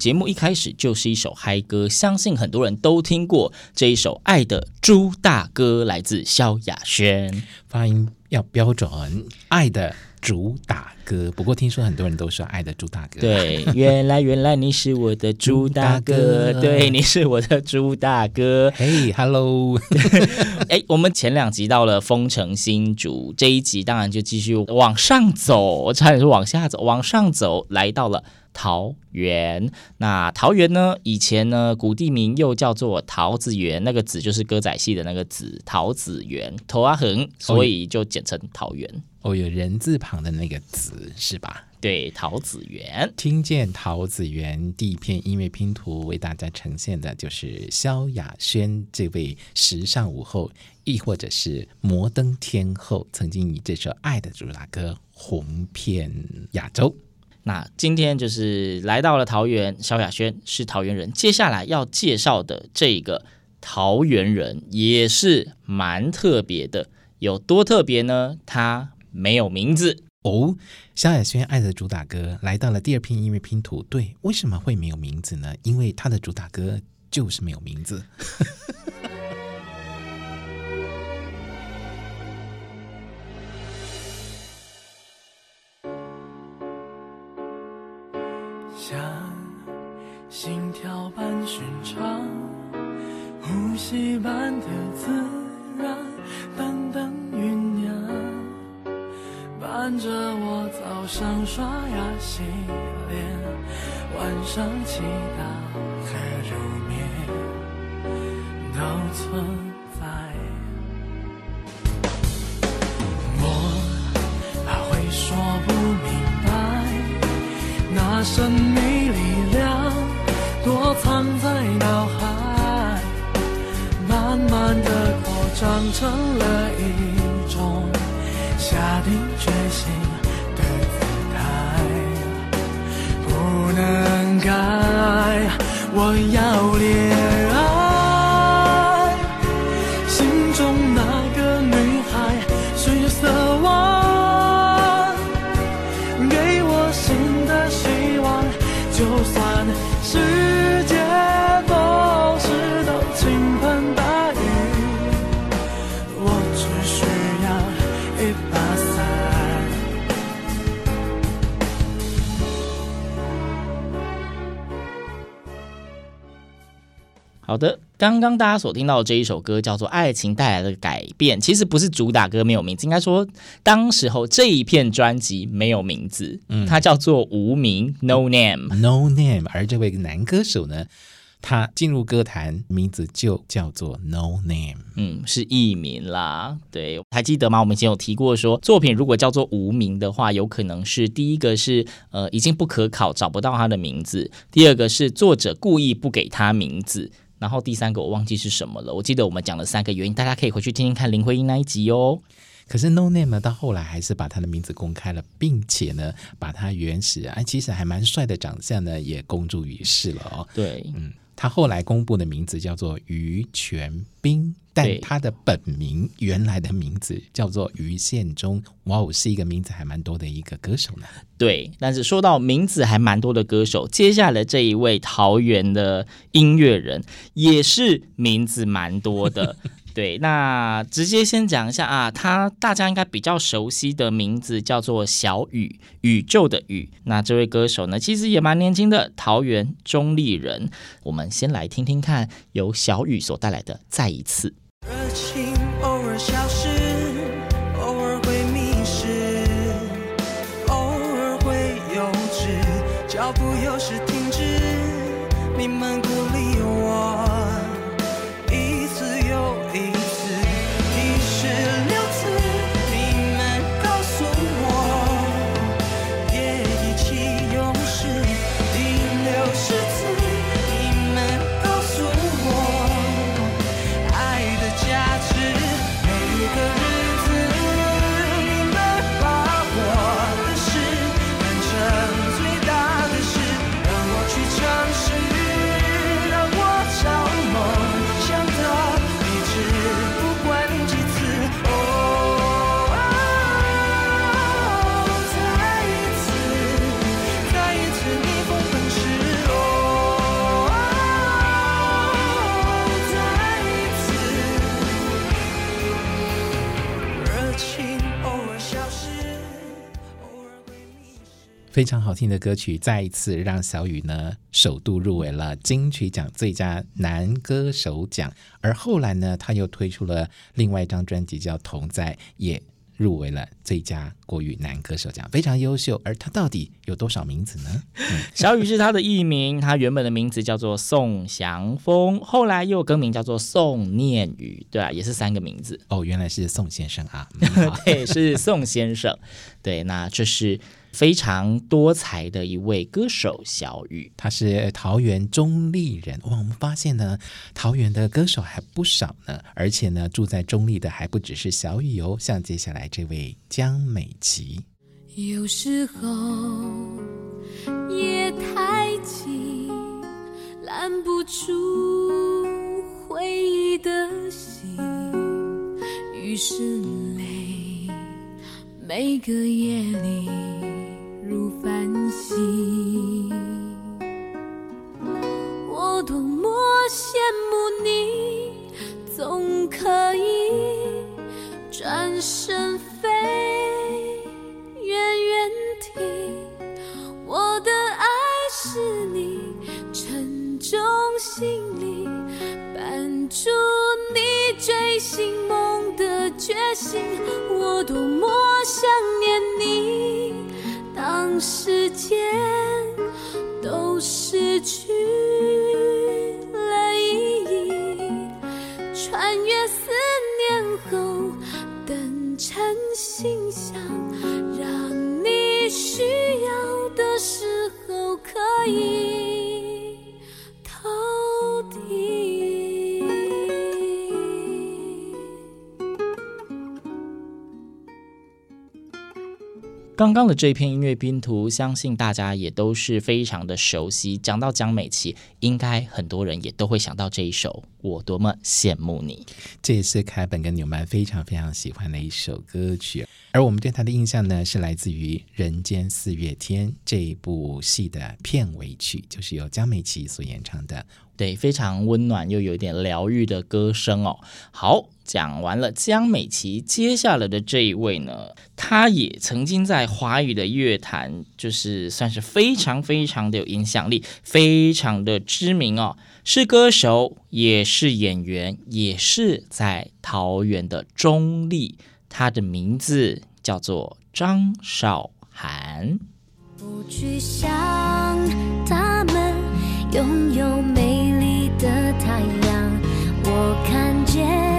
节目一开始就是一首嗨歌，相信很多人都听过这一首《爱的猪大哥》，来自萧亚轩，发音要标准，《爱的猪大哥》。不过听说很多人都说《爱的猪大哥》。对，原来原来你是我的猪大哥，对，你是我的猪大哥。嘿，Hello，哎，我们前两集到了丰城新竹，这一集当然就继续往上走，我差点说往下走，往上走，来到了。桃园，那桃园呢？以前呢，古地名又叫做桃子园，那个子就是歌仔戏的那个子，桃子园，头啊横，所以就简称桃园。哦，有人字旁的那个子是吧？对，桃子园。听见桃子园第一片音乐拼图为大家呈现的就是萧亚轩这位时尚舞后，亦或者是摩登天后，曾经以这首《爱的主打歌》红遍亚洲。那今天就是来到了桃园，萧亚轩是桃园人。接下来要介绍的这个桃园人也是蛮特别的，有多特别呢？他没有名字哦。萧亚轩爱的主打歌来到了第二片音乐拼图，对，为什么会没有名字呢？因为他的主打歌就是没有名字。像心跳般寻常，呼吸般的刷牙洗脸，晚上祈祷和入眠都存在。我还会说不明白，那神秘。长成了一种下定该我要你好的，刚刚大家所听到的这一首歌叫做《爱情带来的改变》，其实不是主打歌没有名字，应该说当时候这一片专辑没有名字，嗯，它叫做无名 （No Name），No Name。而这位男歌手呢，他进入歌坛名字就叫做 No Name，嗯，是艺名啦。对，还记得吗？我们以前有提过说，作品如果叫做无名的话，有可能是第一个是呃已经不可考，找不到他的名字；第二个是作者故意不给他名字。然后第三个我忘记是什么了，我记得我们讲了三个原因，大家可以回去听听看林徽因那一集哦。可是 No Name 呢，到后来还是把他的名字公开了，并且呢，把他原始哎其实还蛮帅的长相呢也公诸于世了哦。对，嗯。他后来公布的名字叫做于全斌，但他的本名原来的名字叫做于宪忠。哇哦，是一个名字还蛮多的一个歌手呢。对，但是说到名字还蛮多的歌手，接下来这一位桃园的音乐人也是名字蛮多的。对，那直接先讲一下啊，他大家应该比较熟悉的名字叫做小宇，宇宙的宇。那这位歌手呢，其实也蛮年轻的，桃园中坜人。我们先来听听看，由小宇所带来的《再一次》。热情偶尔消失，好听的歌曲，再一次让小雨呢首度入围了金曲奖最佳男歌手奖，而后来呢，他又推出了另外一张专辑叫《同在》，也入围了最佳国语男歌手奖，非常优秀。而他到底有多少名字呢？嗯、小雨是他的艺名，他原本的名字叫做宋祥峰，后来又更名叫做宋念宇，对啊，也是三个名字。哦，原来是宋先生啊，嗯、对，是宋先生。对，那这是。非常多才的一位歌手小雨，他是桃园中立人。哇，我们发现呢，桃园的歌手还不少呢，而且呢，住在中立的还不只是小雨哦，像接下来这位江美琪。有时候夜太静，拦不住回忆的心，于是泪每个夜里。如繁星，我多么想刚刚的这篇音乐拼图，相信大家也都是非常的熟悉。讲到江美琪，应该很多人也都会想到这一首《我多么羡慕你》。这也是凯本跟纽曼非常非常喜欢的一首歌曲。而我们对他的印象呢，是来自于《人间四月天》这一部戏的片尾曲，就是由江美琪所演唱的。对，非常温暖又有点疗愈的歌声哦。好，讲完了江美琪，接下来的这一位呢，他也曾经在华语的乐坛，就是算是非常非常的有影响力，非常的知名哦。是歌手，也是演员，也是在桃园的中立。他的名字叫做张韶涵。不去想他们拥有美。的太阳，我看见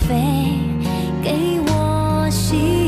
飞，给我希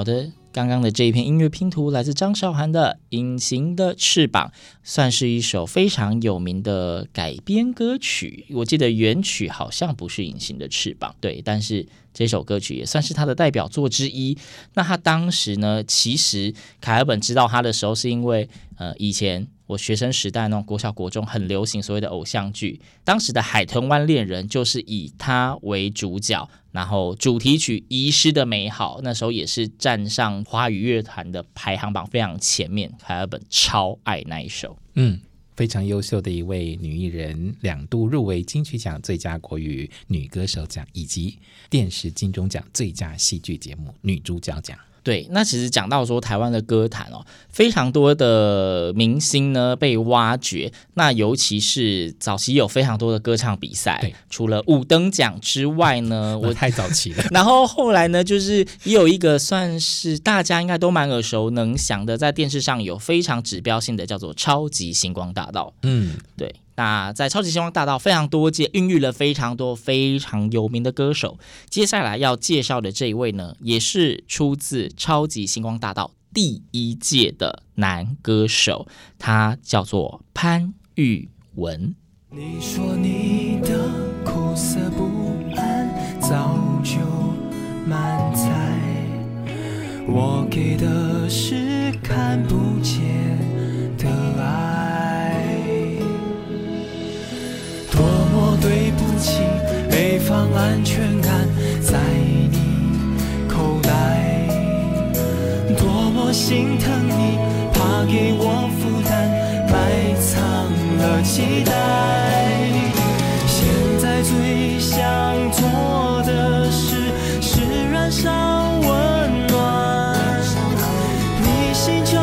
好的。刚刚的这一篇音乐拼图来自张韶涵的《隐形的翅膀》，算是一首非常有名的改编歌曲。我记得原曲好像不是《隐形的翅膀》，对，但是这首歌曲也算是他的代表作之一。那他当时呢，其实凯尔本知道他的时候，是因为呃以前。我学生时代那种国小国中很流行所谓的偶像剧，当时的《海豚湾恋人》就是以他为主角，然后主题曲《遗失的美好》那时候也是站上华语乐坛的排行榜非常前面，凯尔本超爱那一首。嗯，非常优秀的一位女艺人，两度入围金曲奖最佳国语女歌手奖以及电视金钟奖最佳戏剧节目女主角奖。对，那其实讲到说台湾的歌坛哦，非常多的明星呢被挖掘，那尤其是早期有非常多的歌唱比赛，除了五等奖之外呢，我太早期了。然后后来呢，就是也有一个算是大家应该都蛮耳熟能详的，在电视上有非常指标性的叫做《超级星光大道》。嗯，对。那在超级星光大道非常多届，孕育了非常多非常有名的歌手。接下来要介绍的这一位呢，也是出自超级星光大道第一届的男歌手，他叫做潘玉文。你说你的苦涩不安早就满载，我给的是看不见放安全感在你口袋，多么心疼你，怕给我负担，埋藏了期待。现在最想做的事是燃烧温暖，你心中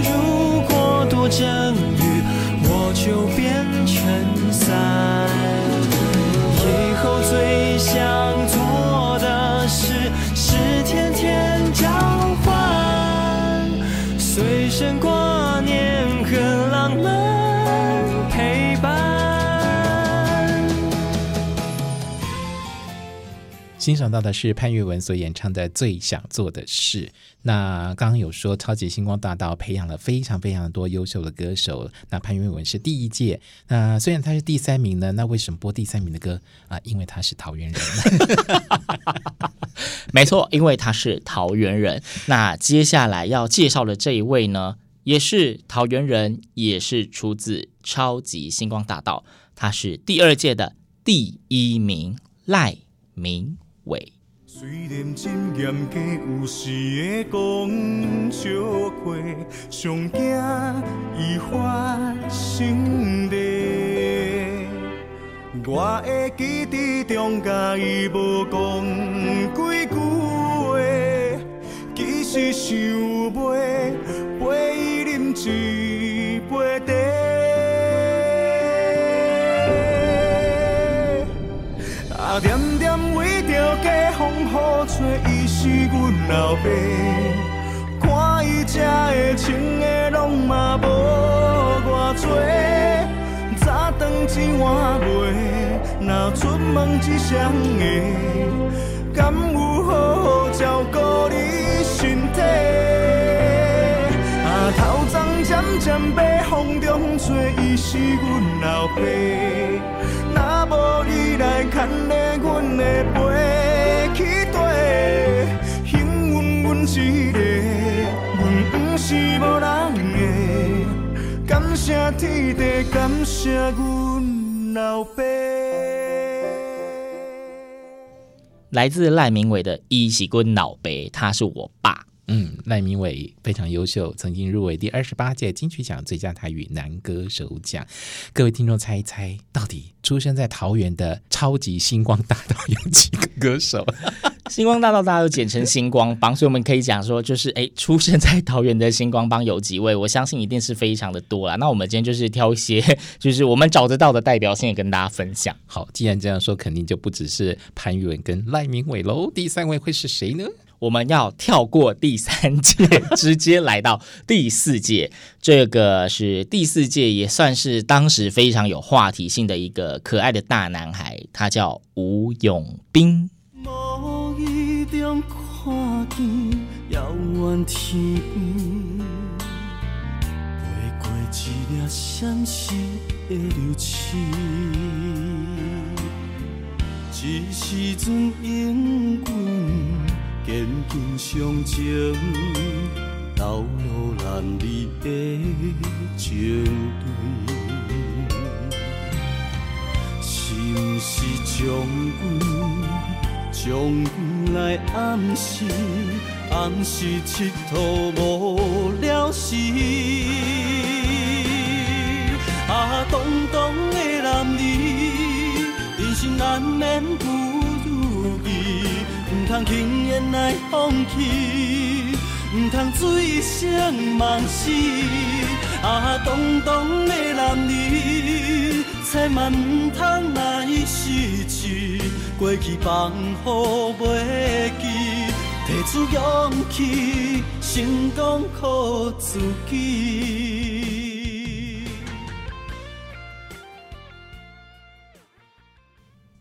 如果多阵欣赏到的是潘裕文所演唱的《最想做的事》。那刚刚有说，超级星光大道培养了非常非常多优秀的歌手。那潘裕文是第一届。那虽然他是第三名呢，那为什么播第三名的歌啊？因为他是桃园人。没错，因为他是桃园人。那接下来要介绍的这一位呢，也是桃园人，也是出自超级星光大道。他是第二届的第一名赖明伟。虽然真严格，有时会讲笑话，上惊伊发生的。我会记得中间伊无讲几句话，其实想陪陪伊啉一老爸。看伊吃的、穿的，拢嘛无偌多。早顿钱换袂，若出门一双个，敢有好好照顾你身体？啊，头鬃渐渐白，风中吹，伊是阮老爸。若无你来牵勒阮的背。一个，阮不是无人的，感谢天地，感谢阮老爸。来自赖明伟的《伊是阮老爸》，他是我爸。嗯，赖明伟非常优秀，曾经入围第二十八届金曲奖最佳台语男歌手奖。各位听众猜一猜，到底出生在桃园的超级星光大道有几个歌手？星光大道大家都简称星光帮，所以我们可以讲说，就是哎，出生在桃园的星光帮有几位？我相信一定是非常的多啦。那我们今天就是挑一些，就是我们找得到的代表性跟大家分享。好，既然这样说，肯定就不只是潘裕文跟赖明伟喽。第三位会是谁呢？我们要跳过第三届，直接来到第四届。这个是第四届，也算是当时非常有话题性的一个可爱的大男孩，他叫吴永斌。无意中看见遥远天边，飞过一粒闪烁的流星。一时阵英军坚定上前，头路难离的情队，是毋是将军？将军来暗示，暗示佚佗无了时。啊，东东的男儿，人生难免不如意，唔通轻言来放弃，唔通醉生梦死。啊，东东的男儿，千万唔通来失志。过去放好袂记，提出勇气，成功靠自己。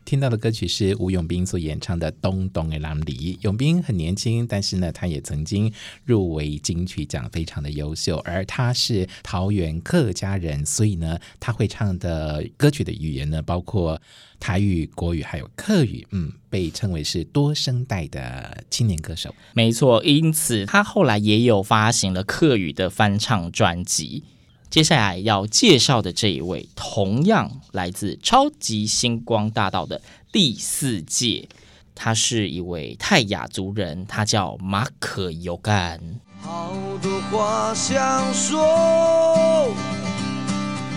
听到的歌曲是吴永斌所演唱的《东东的人里》。永斌很年轻，但是呢，他也曾经入围金曲奖，非常的优秀。而他是桃园客家人，所以呢，他会唱的歌曲的语言呢，包括。台语、国语还有客语，嗯，被称为是多声带的青年歌手。没错，因此他后来也有发行了客语的翻唱专辑。接下来要介绍的这一位，同样来自超级星光大道的第四届，他是一位泰雅族人，他叫马可尤干。好多话想说，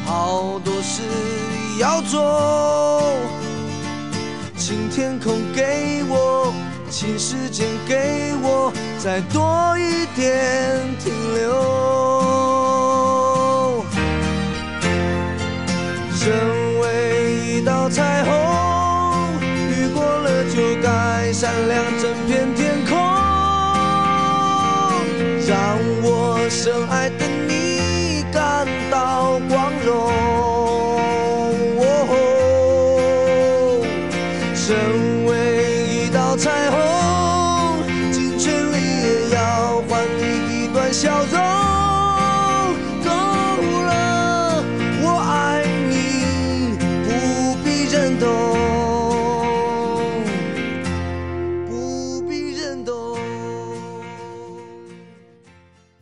好多事要做，请天空给我，请时间给我，再多一点停留。身为一道彩虹，雨过了就该闪亮整片天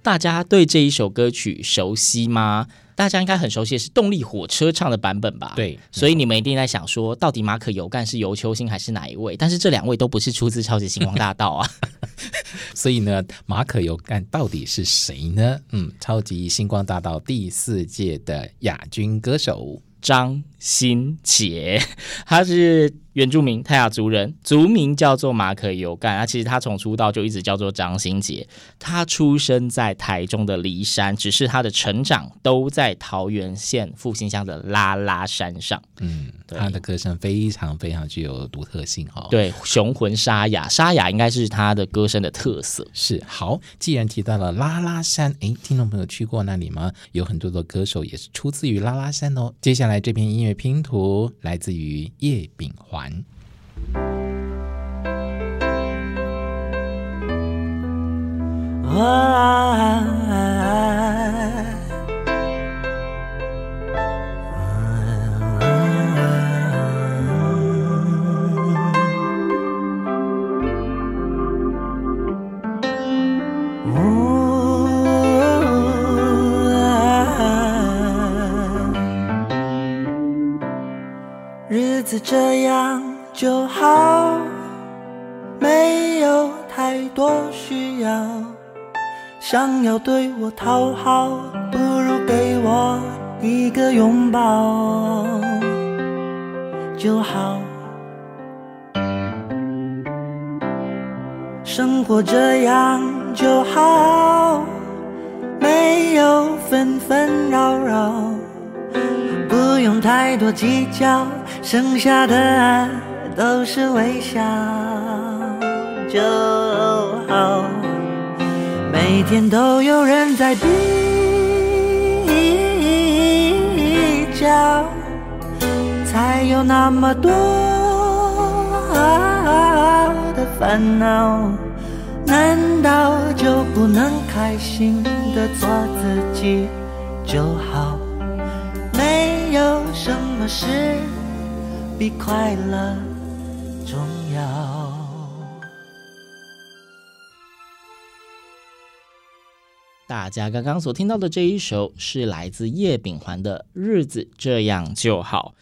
大家对这一首歌曲熟悉吗？大家应该很熟悉的是动力火车唱的版本吧？对，所以你们一定在想说，到底马可尤干是尤秋兴还是哪一位？但是这两位都不是出自超级星光大道啊。所以呢，马可尤干到底是谁呢？嗯，超级星光大道第四届的亚军歌手张新杰，他是。原住民泰雅族人，族名叫做马可尤干。啊，其实他从出道就一直叫做张新杰。他出生在台中的梨山，只是他的成长都在桃园县复兴乡的拉拉山上。嗯，他的歌声非常非常具有独特性哦。对，雄浑沙哑，沙哑应该是他的歌声的特色。是好，既然提到了拉拉山，诶，听众朋友去过那里吗？有很多的歌手也是出自于拉拉山哦。接下来这篇音乐拼图来自于叶秉啊。子这样就好，没有太多需要。想要对我讨好，不如给我一个拥抱就好。生活这样就好，没有纷纷扰扰，不用太多计较。剩下的爱都是微笑就好，每天都有人在比较，才有那么多的烦恼。难道就不能开心的做自己就好？没有什么事比快乐重要。大家刚刚所听到的这一首是来自叶秉桓的《日子这样就好》。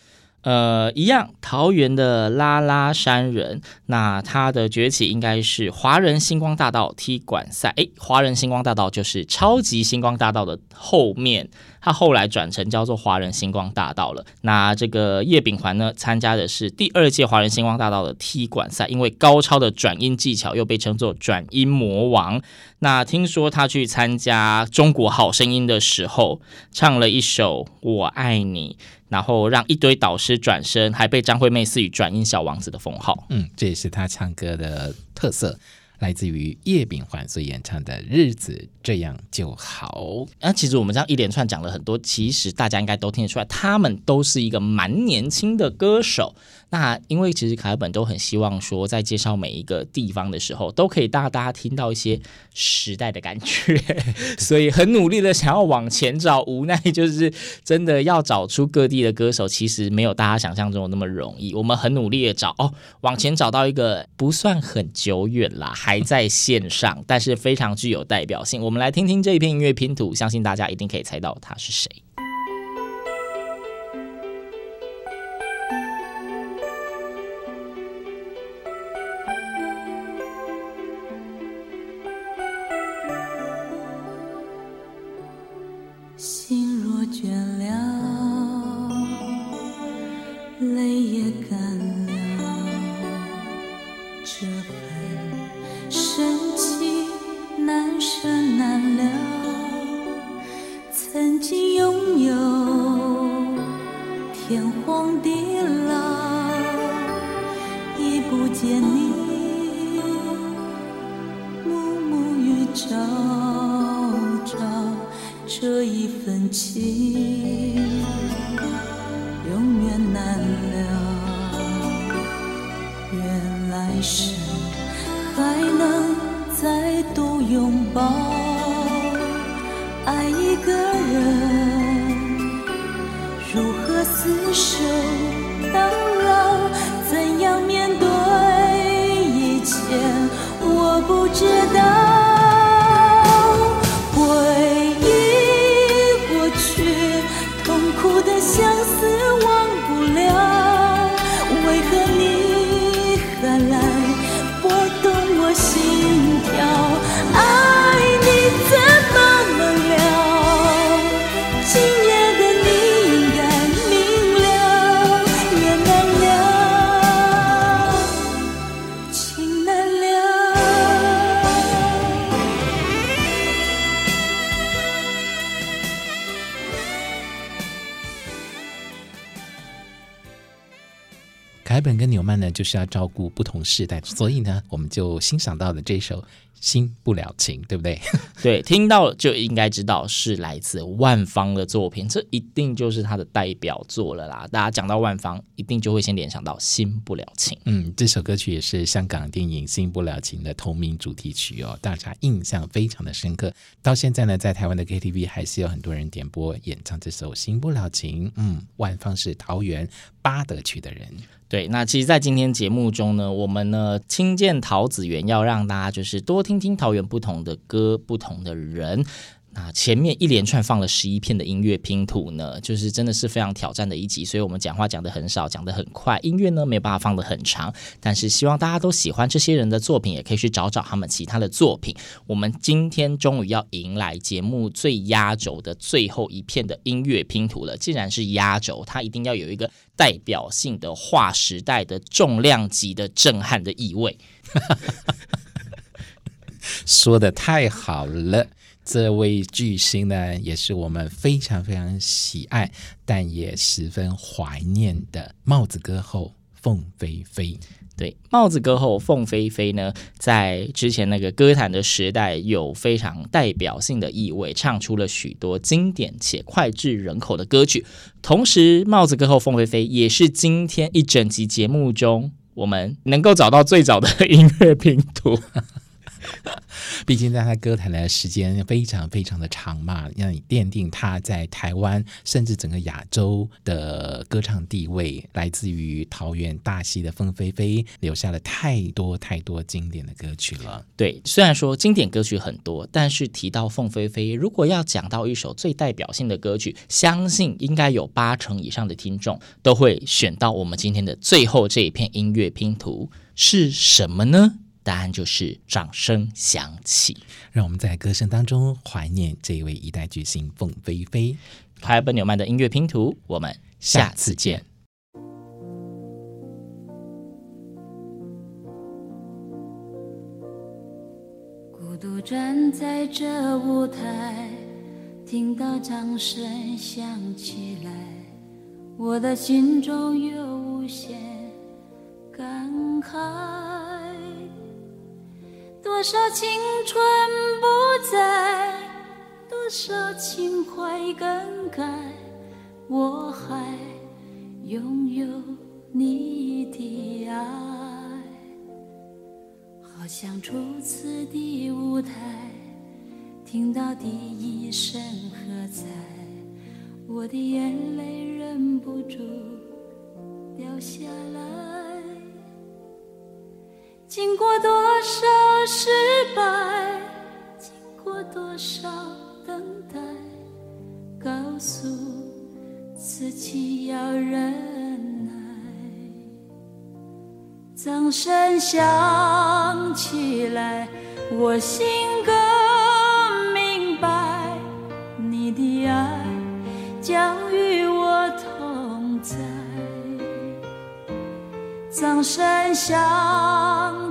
呃，一样，桃园的拉拉山人，那他的崛起应该是华人星光大道踢馆赛。诶，华人星光大道就是超级星光大道的后面，他后来转成叫做华人星光大道了。那这个叶秉桓呢，参加的是第二届华人星光大道的踢馆赛，因为高超的转音技巧，又被称作转音魔王。那听说他去参加中国好声音的时候，唱了一首《我爱你》。然后让一堆导师转身，还被张惠妹赐予“转音小王子”的封号。嗯，这也是他唱歌的特色，来自于叶秉桓所演唱的《日子这样就好》。那、啊、其实我们这样一连串讲了很多，其实大家应该都听得出来，他们都是一个蛮年轻的歌手。那因为其实凯本都很希望说，在介绍每一个地方的时候，都可以让大家听到一些时代的感觉，所以很努力的想要往前找，无奈就是真的要找出各地的歌手，其实没有大家想象中那么容易。我们很努力的找哦，往前找到一个不算很久远啦，还在线上，但是非常具有代表性。我们来听听这一片音乐拼图，相信大家一定可以猜到他是谁。爱一个人，如何厮守？凯本跟纽曼呢，就是要照顾不同世代，所以呢，我们就欣赏到了这首《新不了情》，对不对？对，听到就应该知道是来自万芳的作品，这一定就是他的代表作了啦。大家讲到万芳，一定就会先联想到《新不了情》。嗯，这首歌曲也是香港电影《新不了情》的同名主题曲哦，大家印象非常的深刻。到现在呢，在台湾的 KTV 还是有很多人点播演唱这首《新不了情》。嗯，万芳是桃园八德区的人。对，那其实，在今天节目中呢，我们呢听见桃子园，要让大家就是多听听桃园不同的歌，不同的人。啊前面一连串放了十一片的音乐拼图呢，就是真的是非常挑战的一集，所以我们讲话讲得很少，讲得很快，音乐呢没有办法放得很长，但是希望大家都喜欢这些人的作品，也可以去找找他们其他的作品。我们今天终于要迎来节目最压轴的最后一片的音乐拼图了。既然是压轴，它一定要有一个代表性的划时代的重量级的震撼的意味。说得太好了。这位巨星呢，也是我们非常非常喜爱，但也十分怀念的帽子歌后凤飞飞。对，帽子歌后凤飞飞呢，在之前那个歌坛的时代有非常代表性的意味，唱出了许多经典且脍炙人口的歌曲。同时，帽子歌后凤飞飞也是今天一整集节目中我们能够找到最早的音乐拼图。毕竟在他歌坛的时间非常非常的长嘛，让你奠定他在台湾甚至整个亚洲的歌唱地位，来自于桃园大溪的凤飞飞，留下了太多太多经典的歌曲了。对，虽然说经典歌曲很多，但是提到凤飞飞，如果要讲到一首最代表性的歌曲，相信应该有八成以上的听众都会选到我们今天的最后这一片音乐拼图，是什么呢？答案就是掌声响起，让我们在歌声当中怀念这一位一代巨星凤飞飞。海本纽曼的音乐拼图，我们下次见。孤独站在这舞台，听到掌声响起来，我的心中有无限感慨。多少青春不在，多少情怀更改，我还拥有你的爱。好像初次的舞台，听到第一声喝彩，我的眼泪忍不住掉下来。经过多少失败，经过多少等待，告诉自己要忍耐。掌声响起来，我心更明白，你的爱将与掌声响。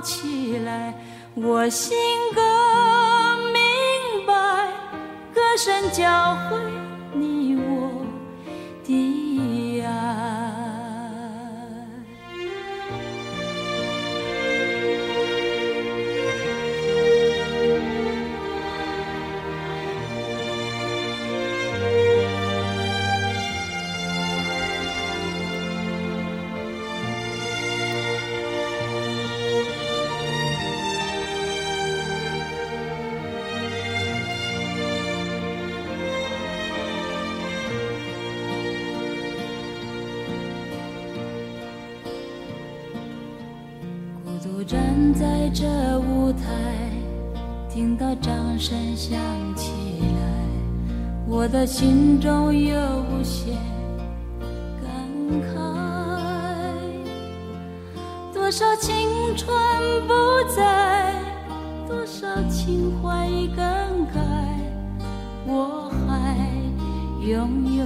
起来，我心更明白，歌声教会在这舞台，听到掌声响起来，我的心中有无限感慨。多少青春不在，多少情怀已更改，我还拥有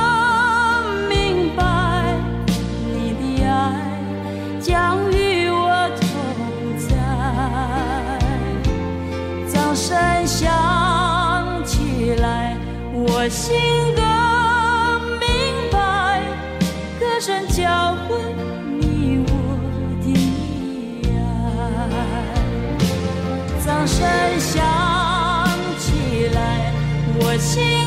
心更明白，歌声教会你我的爱。掌声响起来，我心。